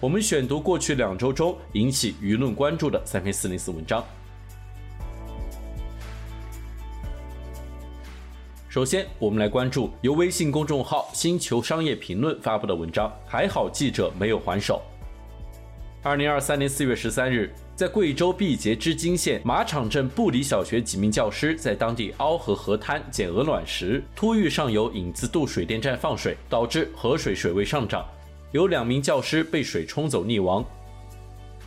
我们选读过去两周中引起舆论关注的三篇四零四文章。首先，我们来关注由微信公众号“星球商业评论”发布的文章，还好记者没有还手。二零二三年四月十三日。在贵州毕节织金县马场镇布里小学几名教师在当地凹河河滩捡鹅卵石，突遇上游引子渡水电站放水，导致河水水位上涨，有两名教师被水冲走溺亡。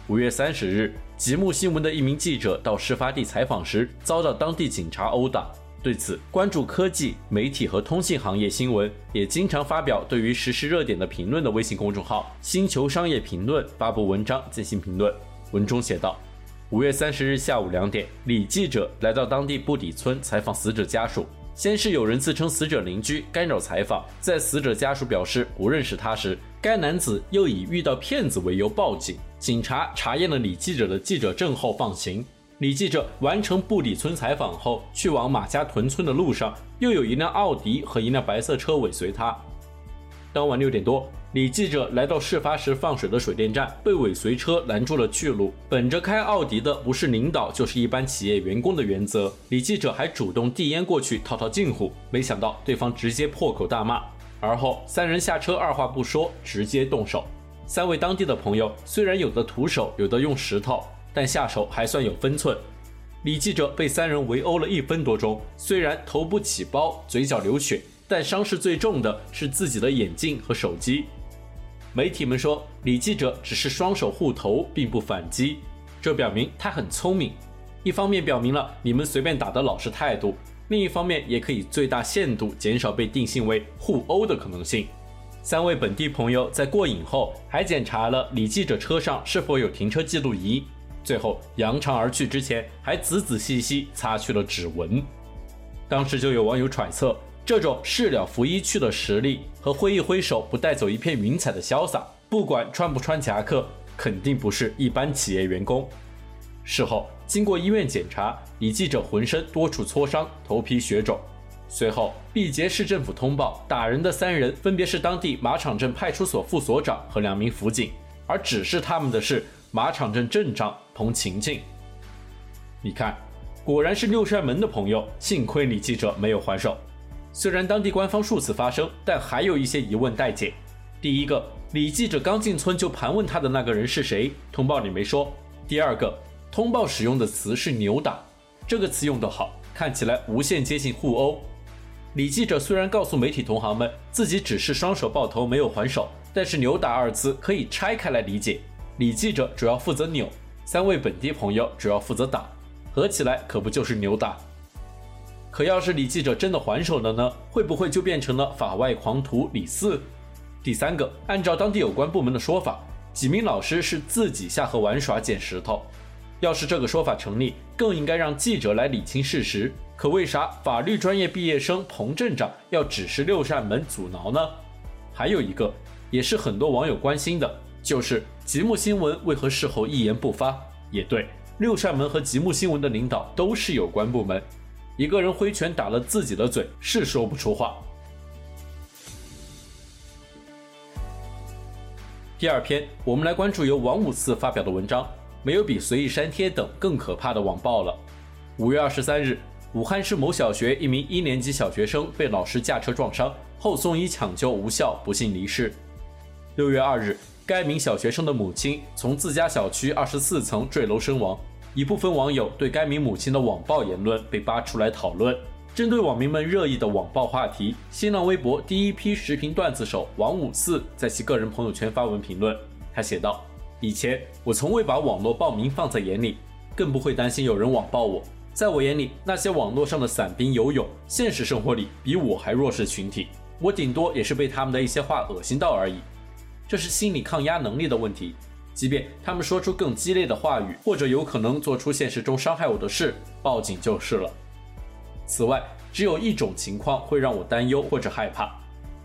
五月三十日，极目新闻的一名记者到事发地采访时，遭到当地警察殴打。对此，关注科技、媒体和通信行业新闻，也经常发表对于实时热点的评论的微信公众号“星球商业评论”发布文章进行评论。文中写道：五月三十日下午两点，李记者来到当地布底村采访死者家属。先是有人自称死者邻居干扰采访，在死者家属表示不认识他时，该男子又以遇到骗子为由报警。警察查验了李记者的记者证后放行。李记者完成布里村采访后，去往马家屯村的路上，又有一辆奥迪和一辆白色车尾随他。当晚六点多。李记者来到事发时放水的水电站，被尾随车拦住了去路。本着开奥迪的不是领导就是一般企业员工的原则，李记者还主动递烟过去套套近乎。没想到对方直接破口大骂，而后三人下车，二话不说直接动手。三位当地的朋友虽然有的徒手，有的用石头，但下手还算有分寸。李记者被三人围殴了一分多钟，虽然头部起包，嘴角流血，但伤势最重的是自己的眼镜和手机。媒体们说，李记者只是双手护头，并不反击，这表明他很聪明。一方面表明了你们随便打的老实态度，另一方面也可以最大限度减少被定性为互殴的可能性。三位本地朋友在过瘾后，还检查了李记者车上是否有停车记录仪，最后扬长而去之前，还仔仔细细擦去了指纹。当时就有网友揣测。这种事了拂衣去的实力和挥一挥手不带走一片云彩的潇洒，不管穿不穿夹克，肯定不是一般企业员工。事后经过医院检查，李记者浑身多处挫伤，头皮血肿。随后毕节市政府通报，打人的三人分别是当地马场镇派出所副所长和两名辅警，而指示他们的是马场镇镇长彭晴晴。你看，果然是六扇门的朋友，幸亏李记者没有还手。虽然当地官方数次发声，但还有一些疑问待解。第一个，李记者刚进村就盘问他的那个人是谁？通报里没说。第二个，通报使用的词是扭打，这个词用得好，看起来无限接近互殴。李记者虽然告诉媒体同行们自己只是双手抱头没有还手，但是扭打二字可以拆开来理解。李记者主要负责扭，三位本地朋友主要负责打，合起来可不就是扭打？可要是李记者真的还手了呢？会不会就变成了法外狂徒李四？第三个，按照当地有关部门的说法，几名老师是自己下河玩耍捡石头。要是这个说法成立，更应该让记者来理清事实。可为啥法律专业毕业生彭镇长要指示六扇门阻挠呢？还有一个，也是很多网友关心的，就是极目新闻为何事后一言不发？也对，六扇门和极目新闻的领导都是有关部门。一个人挥拳打了自己的嘴，是说不出话。第二篇，我们来关注由王五四发表的文章，没有比随意删帖等更可怕的网暴了。五月二十三日，武汉市某小学一名一年级小学生被老师驾车撞伤后送医抢救无效，不幸离世。六月二日，该名小学生的母亲从自家小区二十四层坠楼身亡。一部分网友对该名母亲的网暴言论被扒出来讨论。针对网民们热议的网暴话题，新浪微博第一批视频段子手王五四在其个人朋友圈发文评论。他写道：“以前我从未把网络暴民放在眼里，更不会担心有人网暴我。在我眼里，那些网络上的散兵游勇，现实生活里比我还弱势群体，我顶多也是被他们的一些话恶心到而已。这是心理抗压能力的问题。”即便他们说出更激烈的话语，或者有可能做出现实中伤害我的事，报警就是了。此外，只有一种情况会让我担忧或者害怕，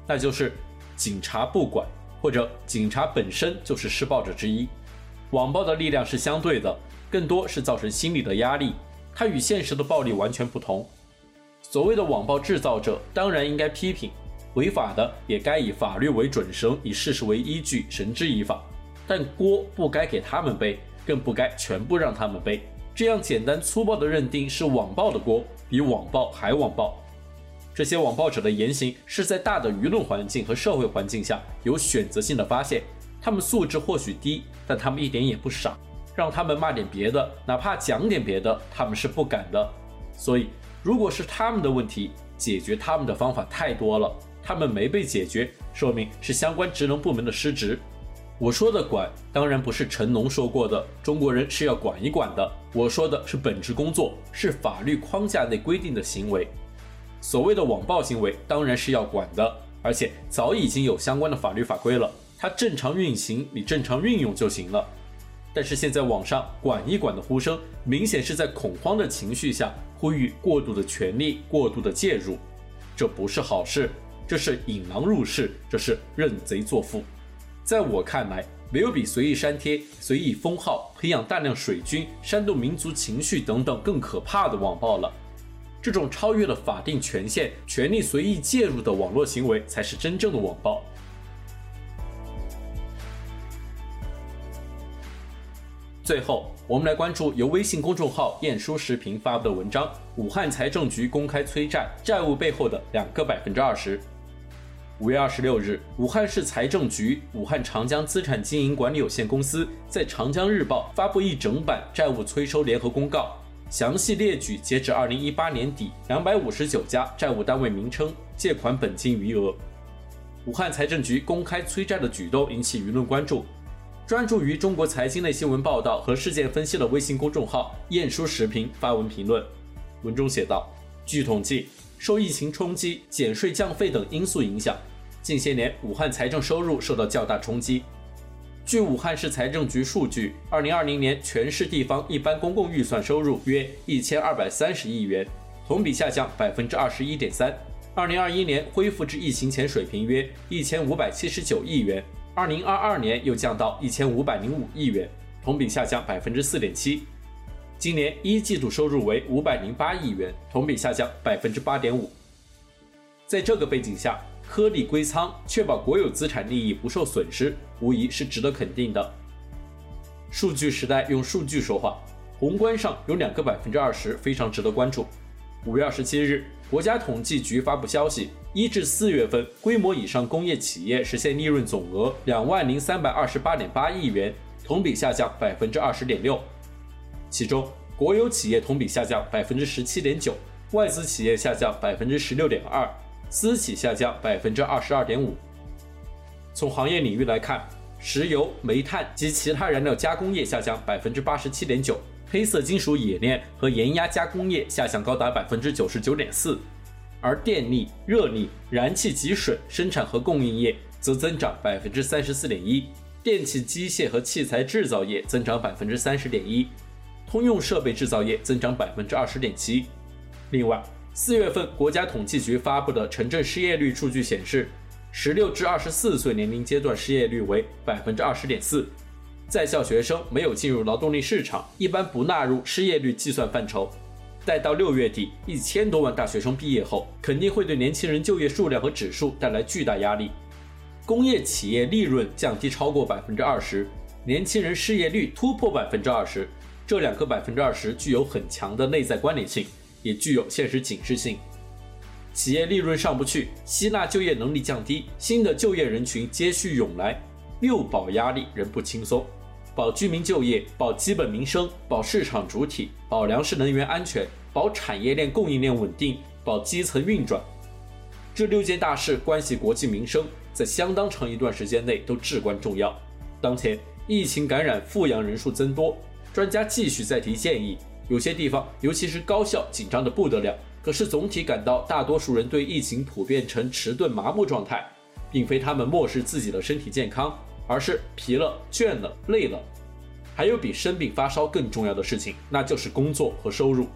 那就是警察不管，或者警察本身就是施暴者之一。网暴的力量是相对的，更多是造成心理的压力，它与现实的暴力完全不同。所谓的网暴制造者，当然应该批评，违法的也该以法律为准绳，以事实为依据，绳之以法。但锅不该给他们背，更不该全部让他们背。这样简单粗暴的认定是网暴的锅，比网暴还网暴。这些网暴者的言行是在大的舆论环境和社会环境下有选择性的发泄。他们素质或许低，但他们一点也不傻。让他们骂点别的，哪怕讲点别的，他们是不敢的。所以，如果是他们的问题，解决他们的方法太多了，他们没被解决，说明是相关职能部门的失职。我说的管，当然不是陈龙说过的中国人是要管一管的。我说的是本职工作，是法律框架内规定的行为。所谓的网暴行为，当然是要管的，而且早已经有相关的法律法规了。它正常运行，你正常运用就行了。但是现在网上“管一管”的呼声，明显是在恐慌的情绪下呼吁过度的权力、过度的介入，这不是好事，这是引狼入室，这是认贼作父。在我看来，没有比随意删帖、随意封号、培养大量水军、煽动民族情绪等等更可怕的网暴了。这种超越了法定权限、权力随意介入的网络行为，才是真正的网暴。最后，我们来关注由微信公众号“晏殊时评”发布的文章：武汉财政局公开催债，债务背后的两个百分之二十。五月二十六日，武汉市财政局武汉长江资产经营管理有限公司在《长江日报》发布一整版债务催收联合公告，详细列举截止二零一八年底两百五十九家债务单位名称、借款本金余额。武汉财政局公开催债的举动引起舆论关注。专注于中国财经类新闻报道和事件分析的微信公众号“晏殊时评”发文评论，文中写道：“据统计，受疫情冲击、减税降费等因素影响，近些年武汉财政收入受到较大冲击。据武汉市财政局数据，二零二零年全市地方一般公共预算收入约一千二百三十亿元，同比下降百分之二十一点三。二零二一年恢复至疫情前水平约一千五百七十九亿元。”二零二二年又降到一千五百零五亿元，同比下降百分之四点七。今年一季度收入为五百零八亿元，同比下降百分之八点五。在这个背景下，颗粒归仓，确保国有资产利益不受损失，无疑是值得肯定的。数据时代用数据说话，宏观上有两个百分之二十非常值得关注。五月二十七日，国家统计局发布消息，一至四月份，规模以上工业企业实现利润总额两万零三百二十八点八亿元，同比下降百分之二十点六。其中，国有企业同比下降百分之十七点九，外资企业下降百分之十六点二，私企下降百分之二十二点五。从行业领域来看，石油、煤炭及其他燃料加工业下降百分之八十七点九。黑色金属冶炼和盐压加工业下降高达百分之九十九点四，而电力、热力、燃气及水生产和供应业则增长百分之三十四点一，电气机械和器材制造业增长百分之三十点一，通用设备制造业增长百分之二十点七。另外，四月份国家统计局发布的城镇失业率数据显示，十六至二十四岁年龄阶段失业率为百分之二十点四。在校学生没有进入劳动力市场，一般不纳入失业率计算范畴。待到六月底，一千多万大学生毕业后，肯定会对年轻人就业数量和指数带来巨大压力。工业企业利润降低超过百分之二十，年轻人失业率突破百分之二十，这两个百分之二十具有很强的内在关联性，也具有现实警示性。企业利润上不去，吸纳就业能力降低，新的就业人群接续涌来，六保压力仍不轻松。保居民就业，保基本民生，保市场主体，保粮食能源安全，保产业链供应链稳定，保基层运转。这六件大事关系国计民生，在相当长一段时间内都至关重要。当前疫情感染复阳人数增多，专家继续再提建议，有些地方尤其是高校紧张的不得了。可是总体感到大多数人对疫情普遍呈迟钝麻木状态，并非他们漠视自己的身体健康。而是疲了、倦了、累了。还有比生病发烧更重要的事情，那就是工作和收入。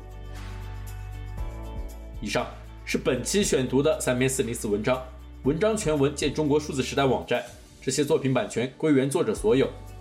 以上是本期选读的三篇四零四文章，文章全文见中国数字时代网站。这些作品版权归原作者所有。